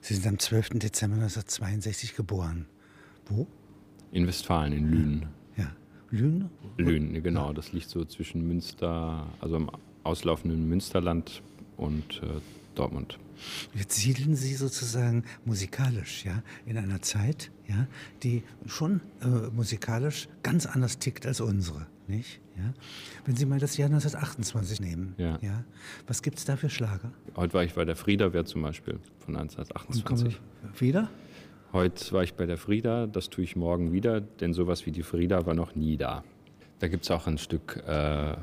Sie sind am 12. Dezember 1962 geboren. Wo? In Westfalen, in Lünen. Ja. Lünen? Lünen, genau. Das liegt so zwischen Münster, also im auslaufenden Münsterland und äh, Dortmund. Jetzt siedeln Sie sozusagen musikalisch, ja, in einer Zeit, ja, die schon äh, musikalisch ganz anders tickt als unsere, nicht? Ja? Wenn Sie mal das Jahr 1928 nehmen, ja. ja was gibt es da für Schlager? Heute war ich bei der Frieda, wer zum Beispiel von 1928. Und wieder? Heute war ich bei der Frieda, das tue ich morgen wieder, denn sowas wie die Frieda war noch nie da. Da gibt es auch ein Stück äh, äh,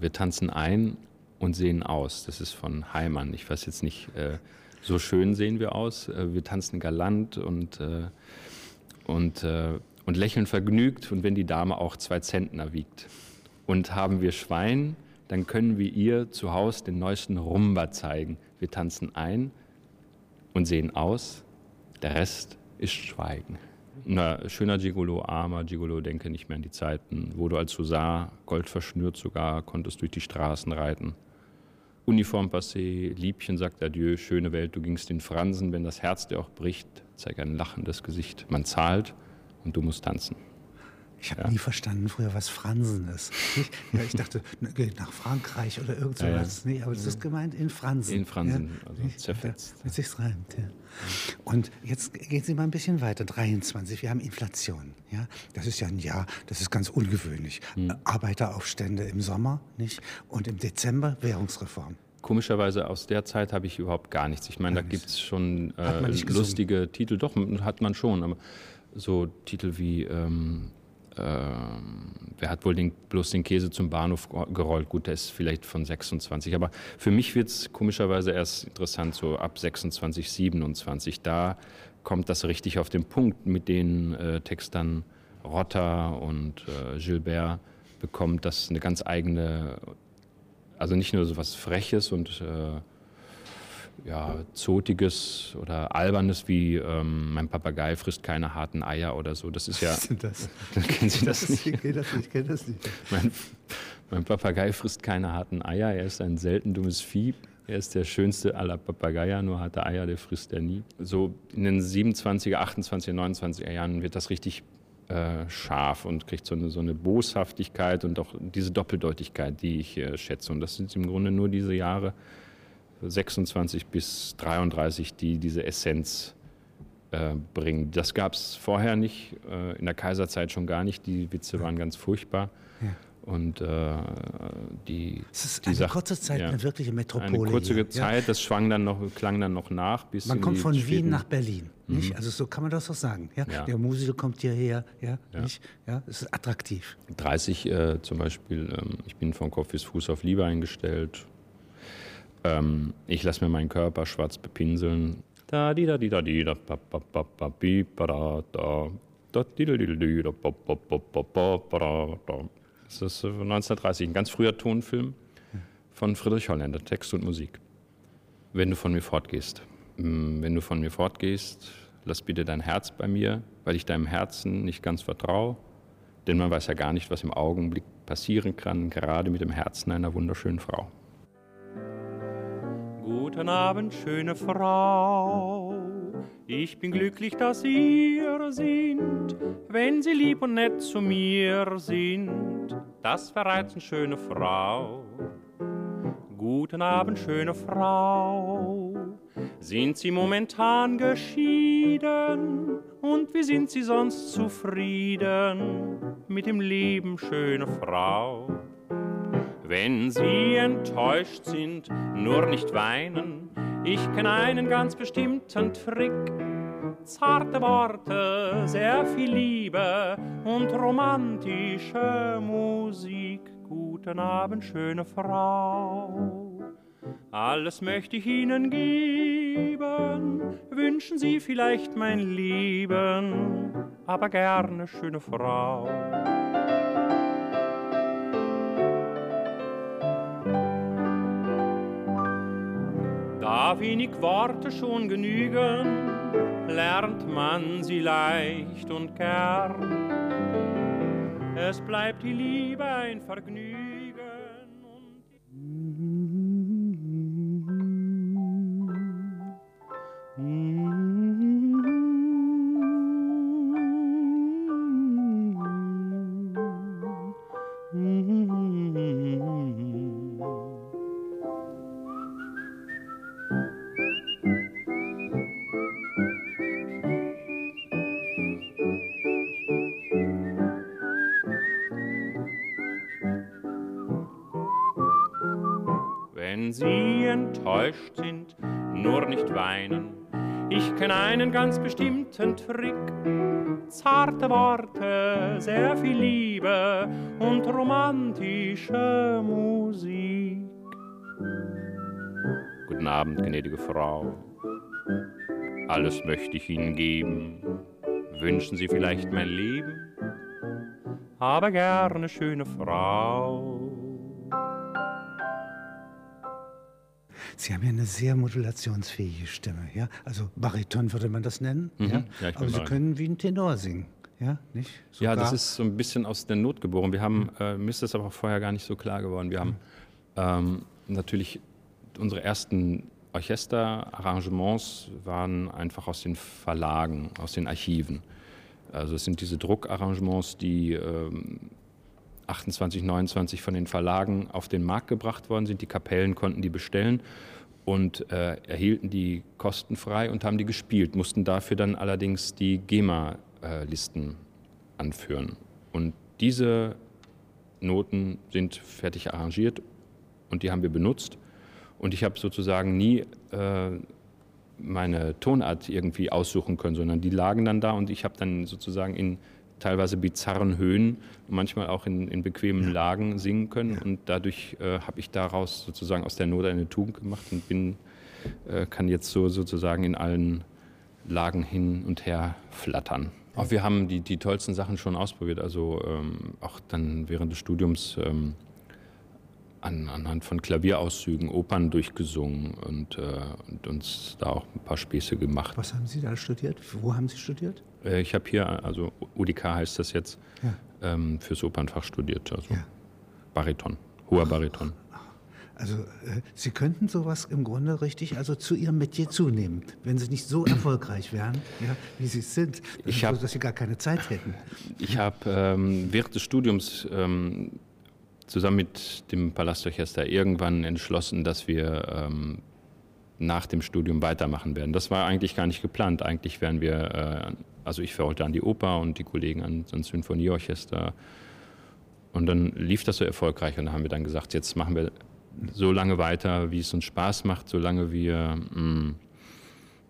Wir tanzen ein und sehen aus. Das ist von Heimann. Ich weiß jetzt nicht, äh, so schön sehen wir aus. Äh, wir tanzen galant und, äh, und, äh, und lächeln vergnügt. Und wenn die Dame auch zwei Zentner wiegt. Und haben wir Schwein, dann können wir ihr zu Hause den neuesten Rumba zeigen. Wir tanzen ein und sehen aus. Der Rest ist Schweigen. Na, schöner Gigolo, armer Gigolo, denke nicht mehr an die Zeiten, wo du als Husar, Gold verschnürt sogar, konntest durch die Straßen reiten. Uniform passé, Liebchen sagt Adieu, schöne Welt, du gingst in Fransen, wenn das Herz dir auch bricht, zeig ein lachendes Gesicht. Man zahlt und du musst tanzen. Ich habe ja. nie verstanden früher, was Fransen ist. Ich, ja, ich dachte, nach Frankreich oder irgend sowas. Ja, ja. Nee, aber das ist gemeint in Fransen. In Fransen, also zerfetzt. Mit sich's reimt, ja. Und jetzt gehen Sie mal ein bisschen weiter. 23, wir haben Inflation. Ja? Das ist ja ein Jahr, das ist ganz ungewöhnlich. Hm. Arbeiteraufstände im Sommer, nicht? Und im Dezember Währungsreform. Komischerweise aus der Zeit habe ich überhaupt gar nichts. Ich meine, gar da gibt es schon äh, lustige Titel. Doch, hat man schon. Aber so Titel wie ähm, ähm, wer hat wohl den, bloß den Käse zum Bahnhof gerollt? Gut, der ist vielleicht von 26. Aber für mich wird es komischerweise erst interessant, so ab 26, 27. Da kommt das richtig auf den Punkt mit den äh, Textern Rotter und äh, Gilbert bekommt das eine ganz eigene, also nicht nur so was Freches und äh, ja, Zotiges oder Albernes wie ähm, mein Papagei frisst keine harten Eier oder so. Das ist ja. Was ist denn das? Kennen Sie das, das nicht? Ich kenne das nicht. Ich kenne das nicht. Mein, mein Papagei frisst keine harten Eier. Er ist ein selten dummes Vieh. Er ist der schönste aller Papageier, nur harte Eier, der frisst er nie. So in den 27er, 28er, 29er Jahren wird das richtig äh, scharf und kriegt so eine, so eine Boshaftigkeit und auch diese Doppeldeutigkeit, die ich äh, schätze. Und das sind im Grunde nur diese Jahre, 26 bis 33, die diese Essenz äh, bringen. Das gab es vorher nicht, äh, in der Kaiserzeit schon gar nicht. Die Witze waren ganz furchtbar. Ja. Und äh, die. Es ist eine Sache, kurze Zeit ja, eine wirkliche Metropole. Eine kurze hier. Zeit, das schwang dann noch, klang dann noch nach. Bis man kommt von Wien nach Berlin, mhm. nicht? Also so kann man das auch sagen. Ja? ja. Der Musiker kommt hierher, ja, ja. Nicht? ja, es ist attraktiv. 30 äh, zum Beispiel, ähm, ich bin von Kopf bis Fuß auf Liebe eingestellt ähm, ich lasse mir meinen Körper schwarz bepinseln. Da di da di da di da ba ba ba ba bi ba da da. Das ist 1930 ein ganz früher Tonfilm von Friedrich Holländer, Text und Musik. Wenn du von mir fortgehst, wenn du von mir fortgehst, lass bitte dein Herz bei mir, weil ich deinem Herzen nicht ganz vertraue. Denn man weiß ja gar nicht, was im Augenblick passieren kann, gerade mit dem Herzen einer wunderschönen Frau. Guten Abend, schöne Frau. Ich bin glücklich, dass hier sind, wenn Sie lieb und nett zu mir sind. Das verreizt eine schöne Frau. Guten Abend, schöne Frau. Sind Sie momentan geschieden? Und wie sind Sie sonst zufrieden mit dem Leben, schöne Frau? Wenn Sie enttäuscht sind, nur nicht weinen, ich kenn einen ganz bestimmten Trick. Zarte Worte, sehr viel Liebe und romantische Musik. Guten Abend, schöne Frau. Alles möchte ich Ihnen geben, wünschen Sie vielleicht mein Leben, aber gerne, schöne Frau. Da wenig Worte schon genügen, lernt man sie leicht und gern. Es bleibt die Liebe ein Vergnügen. Enttäuscht sind, nur nicht weinen. Ich kenn einen ganz bestimmten Trick. Zarte Worte, sehr viel Liebe und romantische Musik. Guten Abend, gnädige Frau. Alles möchte ich Ihnen geben. Wünschen Sie vielleicht mein Leben? Aber gerne, schöne Frau. Sie haben ja eine sehr modulationsfähige Stimme, ja? Also Bariton würde man das nennen, mhm. ja? ja Aber Sie können wie ein Tenor singen. Ja, nicht? Sogar ja, das ist so ein bisschen aus der Not geboren. Wir haben, äh, mir ist das aber vorher gar nicht so klar geworden. Wir haben ähm, natürlich unsere ersten Orchesterarrangements waren einfach aus den Verlagen, aus den Archiven. Also es sind diese Druckarrangements, die ähm, 28, 29 von den Verlagen auf den Markt gebracht worden sind. Die Kapellen konnten die bestellen und äh, erhielten die kostenfrei und haben die gespielt, mussten dafür dann allerdings die GEMA-Listen anführen. Und diese Noten sind fertig arrangiert und die haben wir benutzt. Und ich habe sozusagen nie äh, meine Tonart irgendwie aussuchen können, sondern die lagen dann da und ich habe dann sozusagen in teilweise bizarren Höhen und manchmal auch in, in bequemen ja. Lagen singen können. Ja. Und dadurch äh, habe ich daraus sozusagen aus der Not eine Tugend gemacht und bin, äh, kann jetzt so sozusagen in allen Lagen hin und her flattern. Auch wir haben die, die tollsten Sachen schon ausprobiert. Also ähm, auch dann während des Studiums ähm, an, anhand von Klavierauszügen Opern durchgesungen und, äh, und, uns da auch ein paar Späße gemacht. Was haben Sie da studiert? Wo haben Sie studiert? Äh, ich habe hier, also UDK heißt das jetzt, ja. ähm, fürs Opernfach studiert, also ja. Bariton, hoher Bariton. Also äh, Sie könnten sowas im Grunde richtig also zu Ihrem Metier zunehmen, wenn Sie nicht so erfolgreich wären, ja, wie Sie sind, ich hab, so, dass Sie gar keine Zeit hätten. Ich habe ähm, während des Studiums ähm, zusammen mit dem Palastorchester irgendwann entschlossen, dass wir ähm, nach dem Studium weitermachen werden. Das war eigentlich gar nicht geplant. Eigentlich wären wir, äh, also ich wollte an die Oper und die Kollegen an, ans Sinfonieorchester. Und dann lief das so erfolgreich und da haben wir dann gesagt, jetzt machen wir so lange weiter, wie es uns Spaß macht, solange wir mh, mm,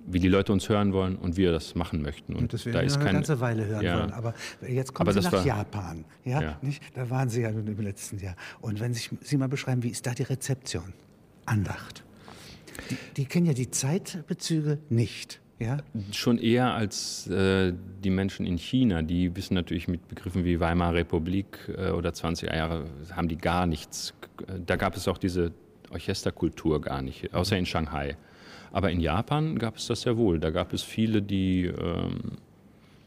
wie die Leute uns hören wollen und wir das machen möchten. Und, und das werden da ist eine kein, ganze Weile hören ja. wollen. Aber jetzt kommen Aber Sie nach war, Japan. Ja? ja? Nicht? Da waren Sie ja nun im letzten Jahr. Und wenn Sie, Sie mal beschreiben, wie ist da die Rezeption? Andacht. Die, die kennen ja die Zeitbezüge nicht. Ja? Schon eher als äh, die Menschen in China. Die wissen natürlich mit Begriffen wie Weimarer Republik äh, oder 20er Jahre, haben die gar nichts. Da gab es auch diese Orchesterkultur gar nicht, außer in Shanghai. Aber in Japan gab es das sehr wohl. Da gab es viele, die, ähm,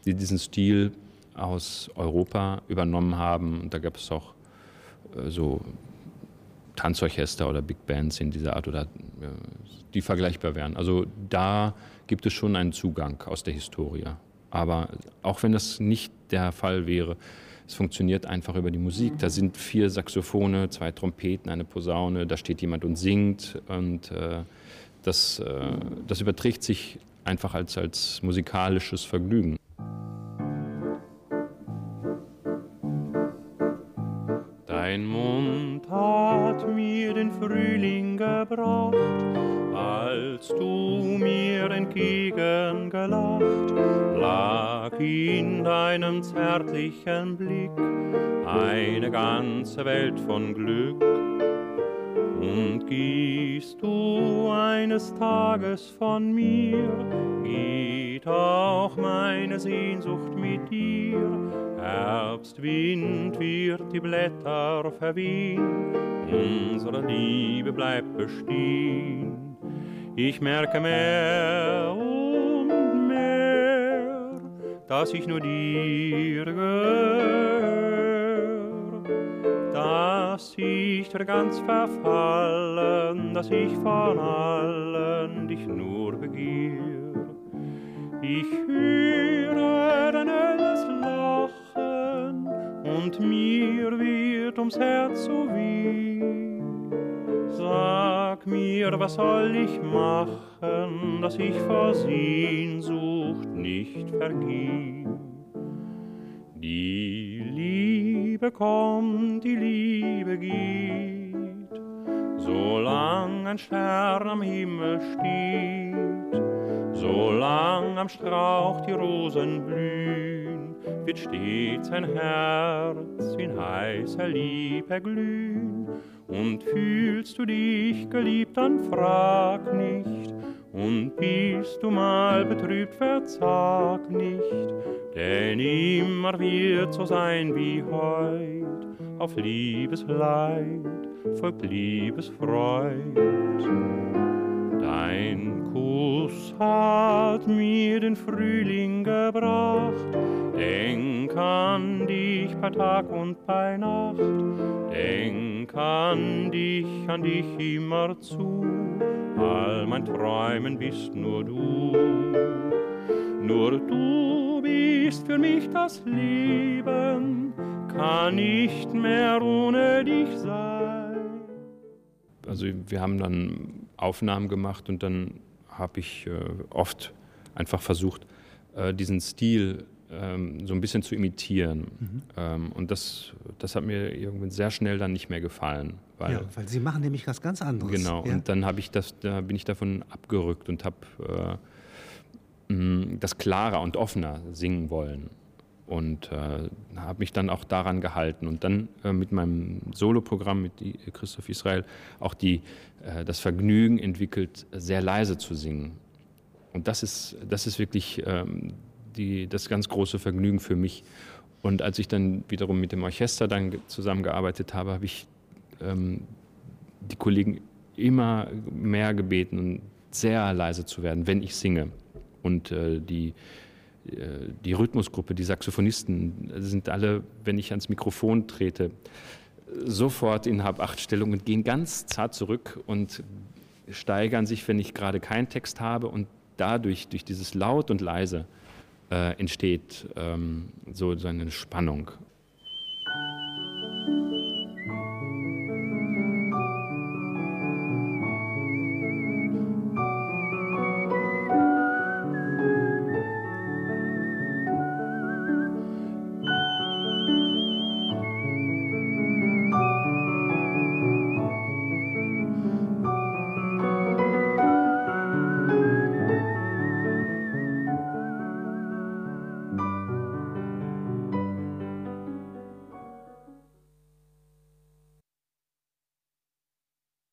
die diesen Stil aus Europa übernommen haben. Und da gab es auch äh, so Tanzorchester oder Big Bands in dieser Art, oder, äh, die vergleichbar wären. Also da gibt es schon einen Zugang aus der Historie. Aber auch wenn das nicht der Fall wäre, es funktioniert einfach über die Musik. Da sind vier Saxophone, zwei Trompeten, eine Posaune, da steht jemand und singt und äh, das, äh, das überträgt sich einfach als, als musikalisches Vergnügen. Frühling gebracht, als du mir entgegengelacht, lag in deinem zärtlichen Blick eine ganze Welt von Glück und gehst du eines Tages von mir, geht auch meine Sehnsucht mit dir. Herbstwind wird die Blätter verwehen, unsere Liebe bleibt bestehen. Ich merke mehr und mehr, dass ich nur dir gehöre dass ich dir ganz verfallen, dass ich von allen dich nur begehr. Ich höre und mir wird ums Herz so weh. Sag mir, was soll ich machen, dass ich vor Sehnsucht nicht vergeh? Die Liebe kommt, die Liebe geht, solang ein Stern am Himmel steht, solang am Strauch die Rosen blühen, wird stets ein Herz in heißer Liebe glühen. Und fühlst du dich geliebt, dann frag nicht, und bist du mal betrübt, verzag nicht, denn immer wird so sein wie heut, auf Liebesleid folgt Liebesfreud. Dein Kuss hat mir den Frühling gebracht, denk an dich bei Tag und bei Nacht, denk an dich, an dich immer zu, all mein Träumen bist nur du. Nur du bist für mich das Leben, kann nicht mehr ohne dich sein. Also wir haben dann Aufnahmen gemacht und dann habe ich äh, oft einfach versucht, äh, diesen Stil ähm, so ein bisschen zu imitieren. Mhm. Ähm, und das, das hat mir irgendwann sehr schnell dann nicht mehr gefallen. Weil, ja, weil Sie machen nämlich was ganz anderes. Genau, ja? und dann habe ich das, da bin ich davon abgerückt und habe äh, das klarer und offener singen wollen und äh, habe mich dann auch daran gehalten und dann äh, mit meinem Soloprogramm mit Christoph Israel auch die, äh, das Vergnügen entwickelt, sehr leise zu singen. Und das ist, das ist wirklich ähm, die, das ganz große Vergnügen für mich. Und als ich dann wiederum mit dem Orchester dann zusammengearbeitet habe, habe ich ähm, die Kollegen immer mehr gebeten, sehr leise zu werden, wenn ich singe. Und äh, die äh, die Rhythmusgruppe, die Saxophonisten sind alle, wenn ich ans Mikrofon trete, sofort in Hab-Acht-Stellung und gehen ganz zart zurück und steigern sich, wenn ich gerade keinen Text habe und dadurch, durch dieses Laut und Leise, äh, entsteht ähm, so, so eine Spannung.